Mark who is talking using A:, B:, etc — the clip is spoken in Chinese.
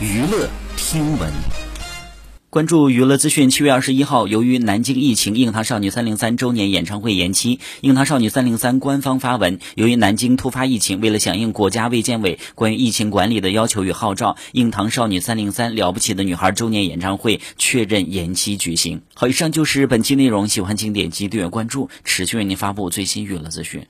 A: 娱乐听闻
B: 关注娱乐资讯。七月二十一号，由于南京疫情，硬糖少女三零三周年演唱会延期。硬糖少女三零三官方发文，由于南京突发疫情，为了响应国家卫健委关于疫情管理的要求与号召，硬糖少女三零三了不起的女孩周年演唱会确认延期举行。好，以上就是本期内容，喜欢请点击订阅关注，持续为您发布最新娱乐资讯。